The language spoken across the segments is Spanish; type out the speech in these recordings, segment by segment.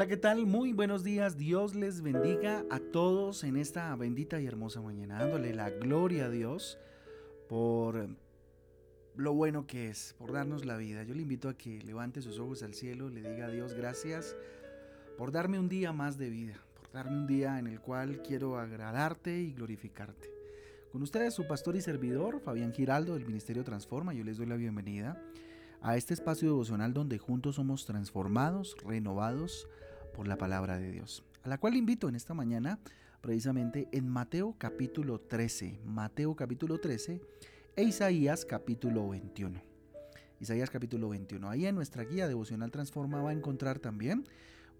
Hola, ¿qué tal? Muy buenos días. Dios les bendiga a todos en esta bendita y hermosa mañana, dándole la gloria a Dios por lo bueno que es, por darnos la vida. Yo le invito a que levante sus ojos al cielo, le diga a Dios gracias por darme un día más de vida, por darme un día en el cual quiero agradarte y glorificarte. Con ustedes su pastor y servidor, Fabián Giraldo del Ministerio Transforma, yo les doy la bienvenida a este espacio devocional donde juntos somos transformados, renovados por la palabra de Dios, a la cual invito en esta mañana precisamente en Mateo capítulo 13, Mateo capítulo 13 e Isaías capítulo 21. Isaías capítulo 21. Ahí en nuestra guía devocional Transforma va a encontrar también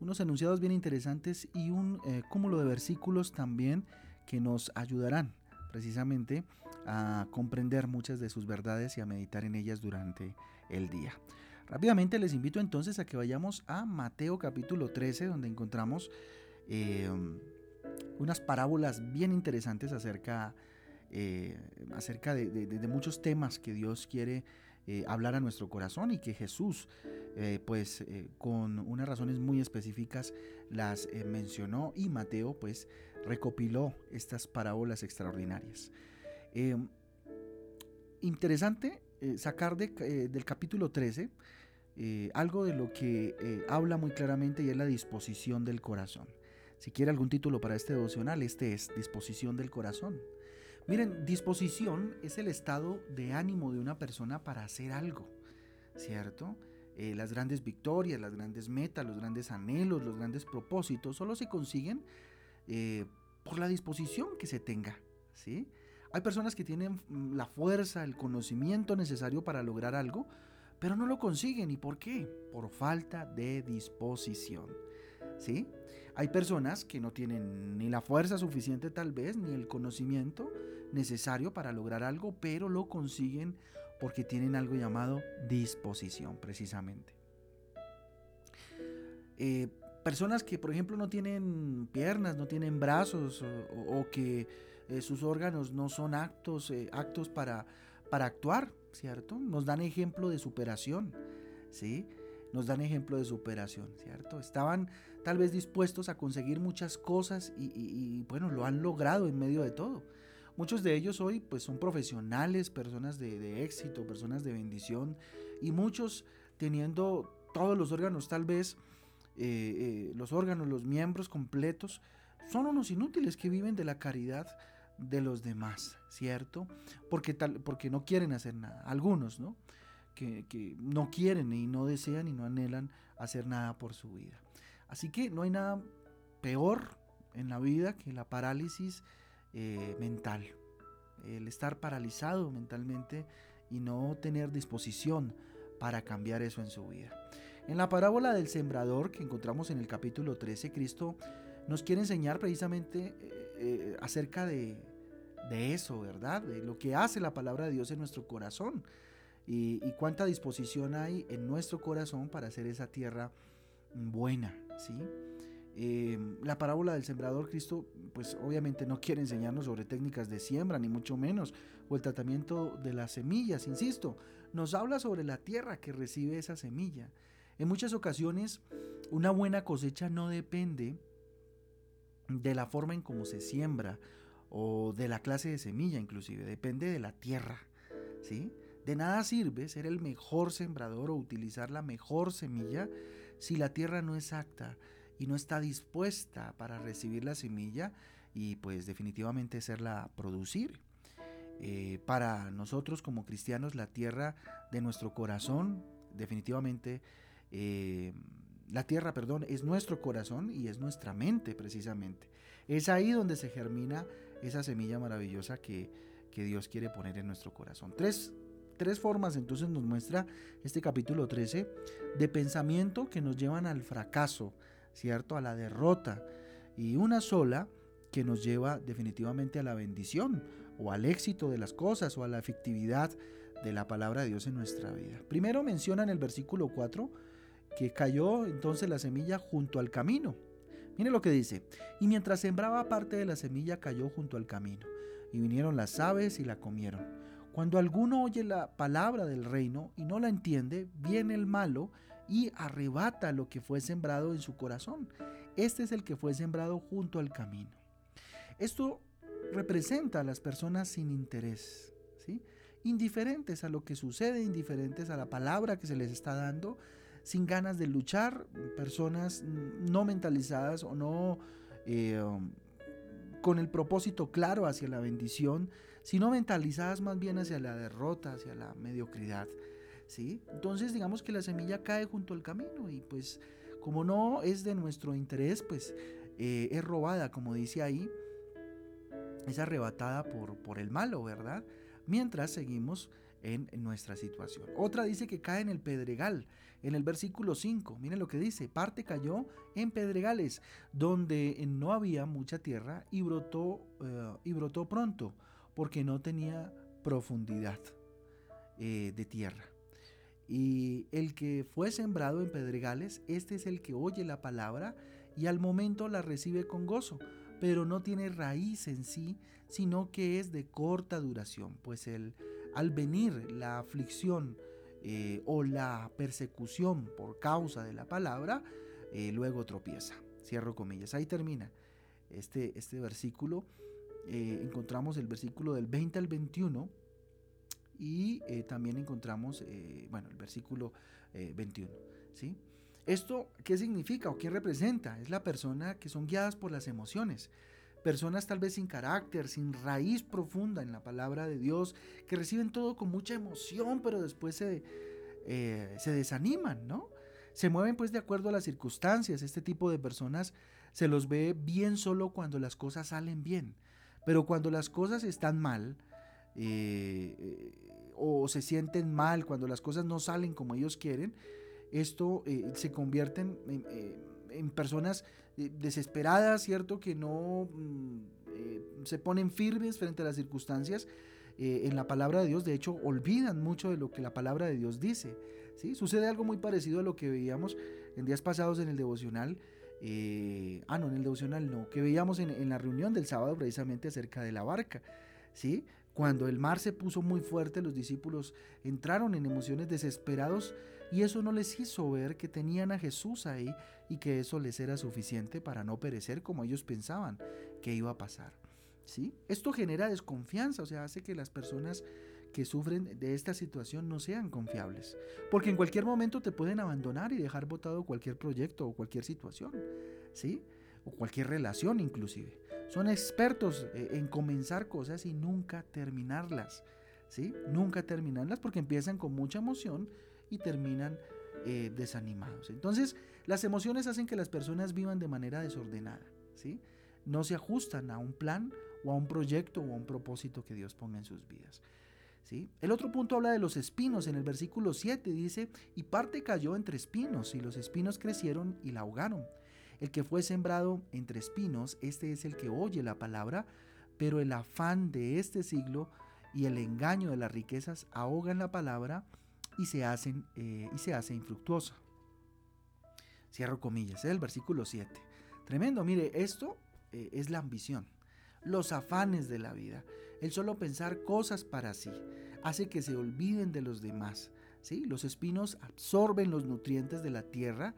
unos enunciados bien interesantes y un eh, cúmulo de versículos también que nos ayudarán precisamente a comprender muchas de sus verdades y a meditar en ellas durante el día. Rápidamente les invito entonces a que vayamos a Mateo capítulo 13, donde encontramos eh, unas parábolas bien interesantes acerca, eh, acerca de, muchos temas que Dios quiere eh, hablar a nuestro corazón y que Jesús, pues con unas razones muy específicas, las mencionó y Mateo, pues recopiló estas parábolas extraordinarias. interesante sacar eh, del capítulo 13 eh, algo de lo que habla muy claramente y es la disposición del corazón. Si quiere algún título para este devocional, este es Disposición del corazón. Miren, disposición es el estado de ánimo de una persona para hacer algo, ¿cierto? las grandes victorias, las grandes metas, los grandes anhelos, los grandes propósitos solo se consiguen por la disposición que se tenga, ¿sí? Hay personas que tienen mm, la fuerza, el conocimiento necesario para lograr algo, pero no lo consiguen. ¿Y por qué? Por falta de disposición. ¿Sí? Hay personas que no tienen ni la fuerza suficiente tal vez, ni el conocimiento necesario para lograr algo, pero lo consiguen porque tienen algo llamado disposición, precisamente. Eh, personas que, por ejemplo, no tienen piernas, no tienen brazos o, que eh, sus órganos no son actos, eh, actos para, para actuar, ¿cierto? Nos dan ejemplo de superación, ¿sí? Nos dan ejemplo de superación, ¿cierto? Estaban tal vez dispuestos a conseguir muchas cosas y, bueno, lo han logrado en medio de todo. Muchos de ellos hoy pues son profesionales, personas de, éxito, personas de bendición y muchos teniendo todos los órganos tal vez eh, eh, los órganos, los miembros completos, son unos inútiles que viven de la caridad de los demás, ¿cierto? Porque, tal, porque no quieren hacer nada. Algunos, ¿no? Que, no quieren y no desean y no anhelan hacer nada por su vida. Así que no hay nada peor en la vida que la parálisis eh, mental. El estar paralizado mentalmente y no tener disposición para cambiar eso en su vida. En la parábola del sembrador que encontramos en el capítulo 13, Cristo nos quiere enseñar precisamente eh, eh, acerca de, eso, ¿verdad? De lo que hace la palabra de Dios en nuestro corazón y, cuánta disposición hay en nuestro corazón para hacer esa tierra buena, ¿sí? Eh, la parábola del sembrador, Cristo, pues obviamente no quiere enseñarnos sobre técnicas de siembra, ni mucho menos, o el tratamiento de las semillas, insisto, nos habla sobre la tierra que recibe esa semilla. En muchas ocasiones, una buena cosecha no depende de la forma en cómo se siembra o de la clase de semilla inclusive, depende de la tierra, ¿sí? De nada sirve ser el mejor sembrador o utilizar la mejor semilla si la tierra no es apta y no está dispuesta para recibir la semilla y pues definitivamente hacerla producir. Eh, para nosotros como cristianos la tierra de nuestro corazón definitivamente eh, la tierra, perdón, es nuestro corazón y es nuestra mente precisamente. Es ahí donde se germina esa semilla maravillosa que, que Dios quiere poner en nuestro corazón. Tres, tres formas entonces nos muestra este capítulo 13 de pensamiento que nos llevan al fracaso, ¿cierto? A la derrota. Y una sola que nos lleva definitivamente a la bendición o al éxito de las cosas o a la efectividad de la palabra de Dios en nuestra vida. Primero menciona en el versículo 4 que cayó entonces la semilla junto al camino. Mire lo que dice, y mientras sembraba parte de la semilla cayó junto al camino, y vinieron las aves y la comieron. Cuando alguno oye la palabra del reino y no la entiende, viene el malo y arrebata lo que fue sembrado en su corazón. Este es el que fue sembrado junto al camino. Esto representa a las personas sin interés, ¿sí? indiferentes a lo que sucede, indiferentes a la palabra que se les está dando, sin ganas de luchar, personas no mentalizadas o no eh, um, con el propósito claro hacia la bendición, sino mentalizadas más bien hacia la derrota, hacia la mediocridad. ¿sí? Entonces digamos que la semilla cae junto al camino y pues como no es de nuestro interés, pues eh, es robada, como dice ahí, es arrebatada por, por el malo, ¿verdad? Mientras seguimos en, nuestra situación. Otra dice que cae en el pedregal, en el versículo 5. Miren lo que dice, parte cayó en pedregales, donde no había mucha tierra y brotó, eh, y brotó pronto, porque no tenía profundidad eh, de tierra. Y el que fue sembrado en pedregales, este es el que oye la palabra y al momento la recibe con gozo, pero no tiene raíz en sí, sino que es de corta duración, pues el, al venir la aflicción eh, o la persecución por causa de la palabra, eh, luego tropieza. Cierro comillas. Ahí termina este, este versículo. Eh, encontramos el versículo del 20 al 21 y también encontramos, bueno, el versículo 21. ¿sí? ¿Esto qué significa o qué representa? Es la persona que son guiadas por las emociones personas tal vez sin carácter, sin raíz profunda en la palabra de Dios, que reciben todo con mucha emoción, pero después se, eh, se desaniman, ¿no? Se mueven pues de acuerdo a las circunstancias. Este tipo de personas se los ve bien solo cuando las cosas salen bien, pero cuando las cosas están mal, eh, eh, o se sienten mal, cuando las cosas no salen como ellos quieren, esto se convierte en, en personas eh, desesperadas, ¿cierto? Que no mm, eh, se ponen firmes frente a las circunstancias eh, en la palabra de Dios. De hecho, olvidan mucho de lo que la palabra de Dios dice. ¿sí? Sucede algo muy parecido a lo que veíamos en días pasados en el devocional. ah, no, en el devocional no, que veíamos en, en, la reunión del sábado precisamente acerca de la barca. ¿sí? Cuando el mar se puso muy fuerte, los discípulos entraron en emociones desesperados y eso no les hizo ver que tenían a Jesús ahí y que eso les era suficiente para no perecer como ellos pensaban que iba a pasar. ¿Sí? Esto genera desconfianza, o sea, hace que las personas que sufren de esta situación no sean confiables, porque en cualquier momento te pueden abandonar y dejar botado cualquier proyecto o cualquier situación, ¿sí? O cualquier relación inclusive. Son expertos eh, en comenzar cosas y nunca terminarlas, ¿sí? Nunca terminarlas porque empiezan con mucha emoción y terminan eh, desanimados. Entonces, las emociones hacen que las personas vivan de manera desordenada, ¿sí? No se ajustan a un plan o a un proyecto o a un propósito que Dios ponga en sus vidas. ¿Sí? El otro punto habla de los espinos. En el versículo 7 dice, y parte cayó entre espinos, y los espinos crecieron y la ahogaron. El que fue sembrado entre espinos, este es el que oye la palabra, pero el afán de este siglo y el engaño de las riquezas ahogan la palabra y se, hacen, eh, y se hace infructuosa. Cierro comillas, ¿eh? el versículo 7. Tremendo, mire, esto eh, es la ambición, los afanes de la vida, el solo pensar cosas para sí, hace que se olviden de los demás. ¿sí? Los espinos absorben los nutrientes de la tierra,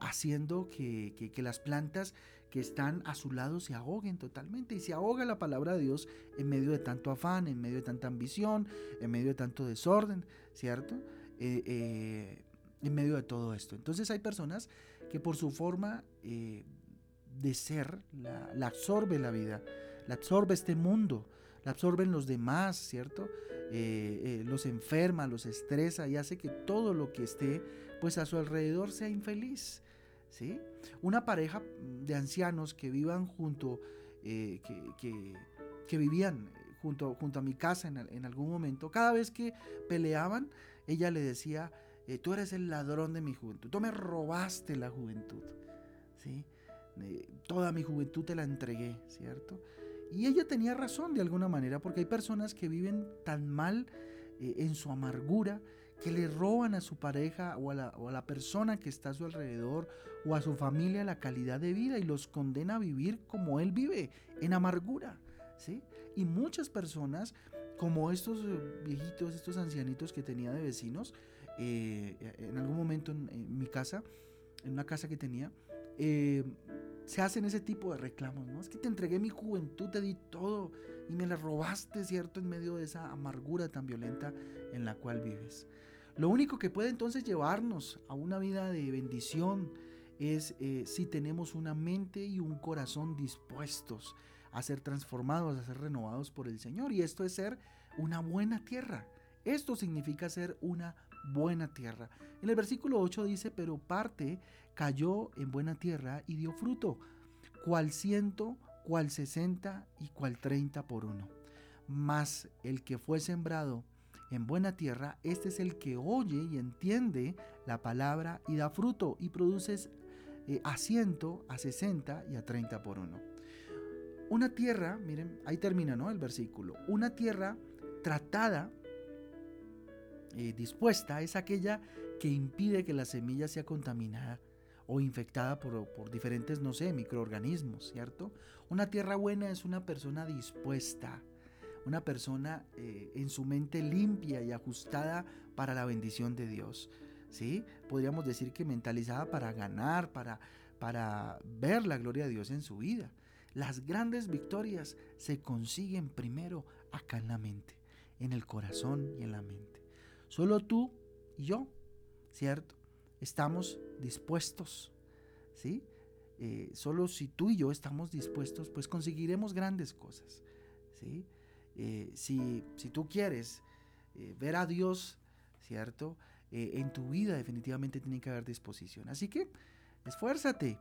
haciendo que, las plantas que están a su lado se ahoguen totalmente. Y se ahoga la palabra de Dios en medio de tanto afán, en medio de tanta ambición, en medio de tanto desorden. ¿cierto? Eh, eh, en medio de todo esto. Entonces hay personas que por su forma eh, de ser la, absorbe la vida, la absorbe este mundo, la absorben los demás, ¿cierto? los enferma, los estresa y hace que todo lo que esté pues a su alrededor sea infeliz. ¿sí? Una pareja de ancianos que vivan junto, que, que vivían junto, junto a mi casa en, algún momento, cada vez que peleaban, ella le decía, eh, tú eres el ladrón de mi juventud, tú me robaste la juventud, ¿sí? toda mi juventud te la entregué, ¿cierto? Y ella tenía razón de alguna manera, porque hay personas que viven tan mal eh, en su amargura, que le roban a su pareja o a, la, o a, la, persona que está a su alrededor o a su familia la calidad de vida y los condena a vivir como él vive, en amargura. ¿sí? Y muchas personas, como estos eh, viejitos, estos ancianitos que tenía de vecinos, eh, en algún momento en, mi casa, en una casa que tenía, eh, se hacen ese tipo de reclamos, ¿no? Es que te entregué mi juventud, te di todo y me la robaste, ¿cierto? En medio de esa amargura tan violenta en la cual vives. Lo único que puede entonces llevarnos a una vida de bendición es eh, si tenemos una mente y un corazón dispuestos a ser transformados, a ser renovados por el Señor. Y esto es ser una buena tierra. Esto significa ser una buena tierra. En el versículo 8 dice, pero parte cayó en buena tierra y dio fruto, cual ciento, cual sesenta y cual treinta por uno. Mas el que fue sembrado en buena tierra, este es el que oye y entiende la palabra y da fruto y produce eh, a ciento, a sesenta y a treinta por uno. Una tierra, miren, ahí termina ¿no? el versículo, una tierra tratada eh, dispuesta es aquella que impide que la semilla sea contaminada o infectada por, diferentes, no sé, microorganismos, ¿cierto? Una tierra buena es una persona dispuesta, una persona eh, en su mente limpia y ajustada para la bendición de Dios, ¿sí? Podríamos decir que mentalizada para ganar, para, para ver la gloria de Dios en su vida. Las grandes victorias se consiguen primero acá en la mente, en el corazón y en la mente. Solo tú y yo, ¿cierto? Estamos dispuestos, ¿sí? Eh, solo si tú y yo estamos dispuestos, pues conseguiremos grandes cosas, ¿sí? Eh, si, tú quieres eh, ver a Dios, ¿cierto? en tu vida definitivamente tiene que haber disposición. Así que esfuérzate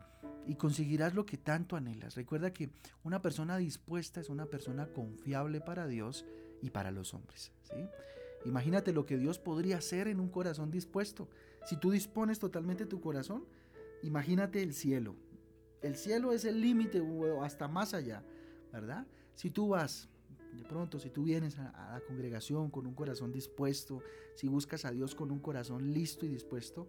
y conseguirás lo que tanto anhelas. Recuerda que una persona dispuesta es una persona confiable para Dios y para los hombres. Imagínate lo que Dios podría hacer en un corazón dispuesto. Si tú dispones totalmente tu corazón, imagínate el cielo. El cielo es el límite hasta más allá, ¿verdad? Si tú vas, de pronto, si tú vienes a, la congregación con un corazón dispuesto, si buscas a Dios con un corazón listo y dispuesto,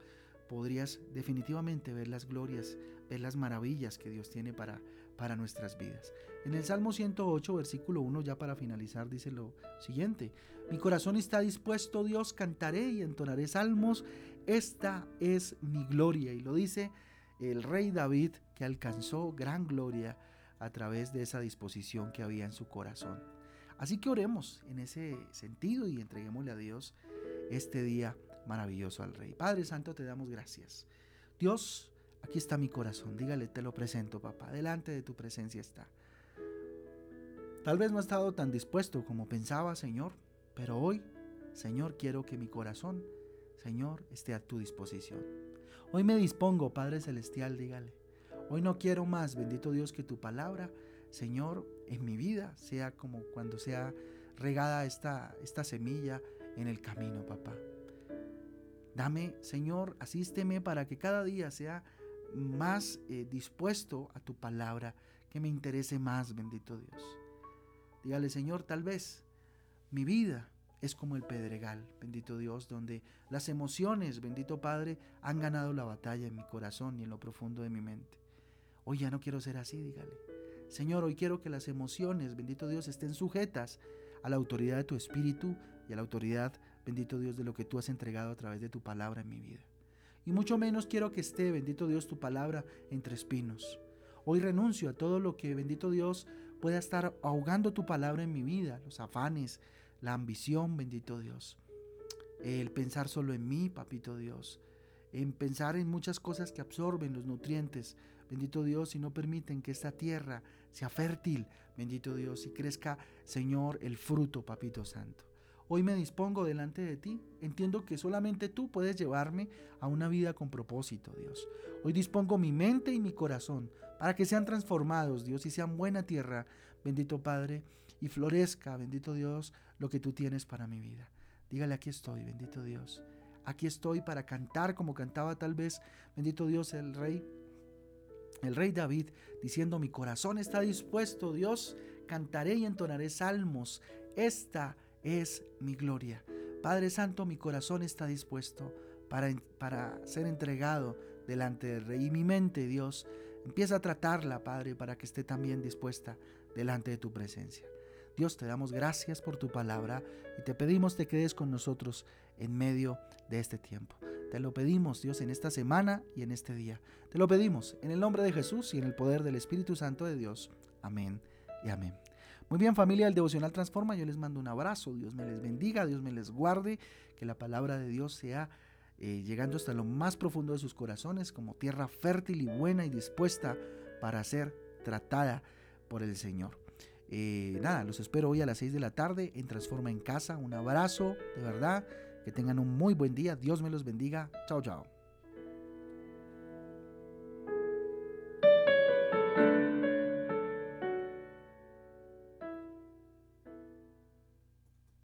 podrías definitivamente ver las glorias, ver las maravillas que Dios tiene para, para nuestras vidas. En el Salmo 108, versículo 1, ya para finalizar, dice lo siguiente, mi corazón está dispuesto, Dios, cantaré y entonaré salmos, esta es mi gloria. Y lo dice el rey David, que alcanzó gran gloria a través de esa disposición que había en su corazón. Así que oremos en ese sentido y entreguémosle a Dios este día maravilloso al Rey. Padre Santo, te damos gracias. Dios, aquí está mi corazón. Dígale, te lo presento, papá. Delante de tu presencia está. Tal vez no he estado tan dispuesto como pensaba, Señor, pero hoy, Señor, quiero que mi corazón, Señor, esté a tu disposición. Hoy me dispongo, Padre Celestial, dígale. Hoy no quiero más, bendito Dios, que tu palabra, Señor, en mi vida sea como cuando sea regada esta, esta semilla en el camino, papá. Dame, Señor, asísteme para que cada día sea más eh, dispuesto a tu palabra, que me interese más, bendito Dios. Dígale, Señor, tal vez mi vida es como el pedregal, bendito Dios, donde las emociones, bendito Padre, han ganado la batalla en mi corazón y en lo profundo de mi mente. Hoy ya no quiero ser así, dígale. Señor, hoy quiero que las emociones, bendito Dios, estén sujetas a la autoridad de tu Espíritu y a la autoridad bendito Dios, de lo que tú has entregado a través de tu palabra en mi vida. Y mucho menos quiero que esté, bendito Dios, tu palabra entre espinos. Hoy renuncio a todo lo que, bendito Dios, pueda estar ahogando tu palabra en mi vida, los afanes, la ambición, bendito Dios. El pensar solo en mí, papito Dios. En pensar en muchas cosas que absorben los nutrientes, bendito Dios, y no permiten que esta tierra sea fértil, bendito Dios, y crezca, Señor, el fruto, papito santo. Hoy me dispongo delante de ti. Entiendo que solamente tú puedes llevarme a una vida con propósito, Dios. Hoy dispongo mi mente y mi corazón para que sean transformados, Dios, y sean buena tierra, bendito Padre, y florezca, bendito Dios, lo que tú tienes para mi vida. Dígale, aquí estoy, bendito Dios. Aquí estoy para cantar como cantaba tal vez, bendito Dios, el rey. El rey David diciendo, mi corazón está dispuesto, Dios, cantaré y entonaré salmos. Esta es mi gloria. Padre Santo, mi corazón está dispuesto para, para ser entregado delante del Rey. Y mi mente, Dios, empieza a tratarla, Padre, para que esté también dispuesta delante de tu presencia. Dios, te damos gracias por tu palabra y te pedimos te quedes con nosotros en medio de este tiempo. Te lo pedimos, Dios, en esta semana y en este día. Te lo pedimos en el nombre de Jesús y en el poder del Espíritu Santo de Dios. Amén y amén. Muy bien familia del Devocional Transforma, yo les mando un abrazo, Dios me les bendiga, Dios me les guarde, que la palabra de Dios sea eh, llegando hasta lo más profundo de sus corazones como tierra fértil y buena y dispuesta para ser tratada por el Señor. Eh, nada, los espero hoy a las 6 de la tarde en Transforma en Casa. Un abrazo, de verdad. Que tengan un muy buen día. Dios me los bendiga. Chao, chao.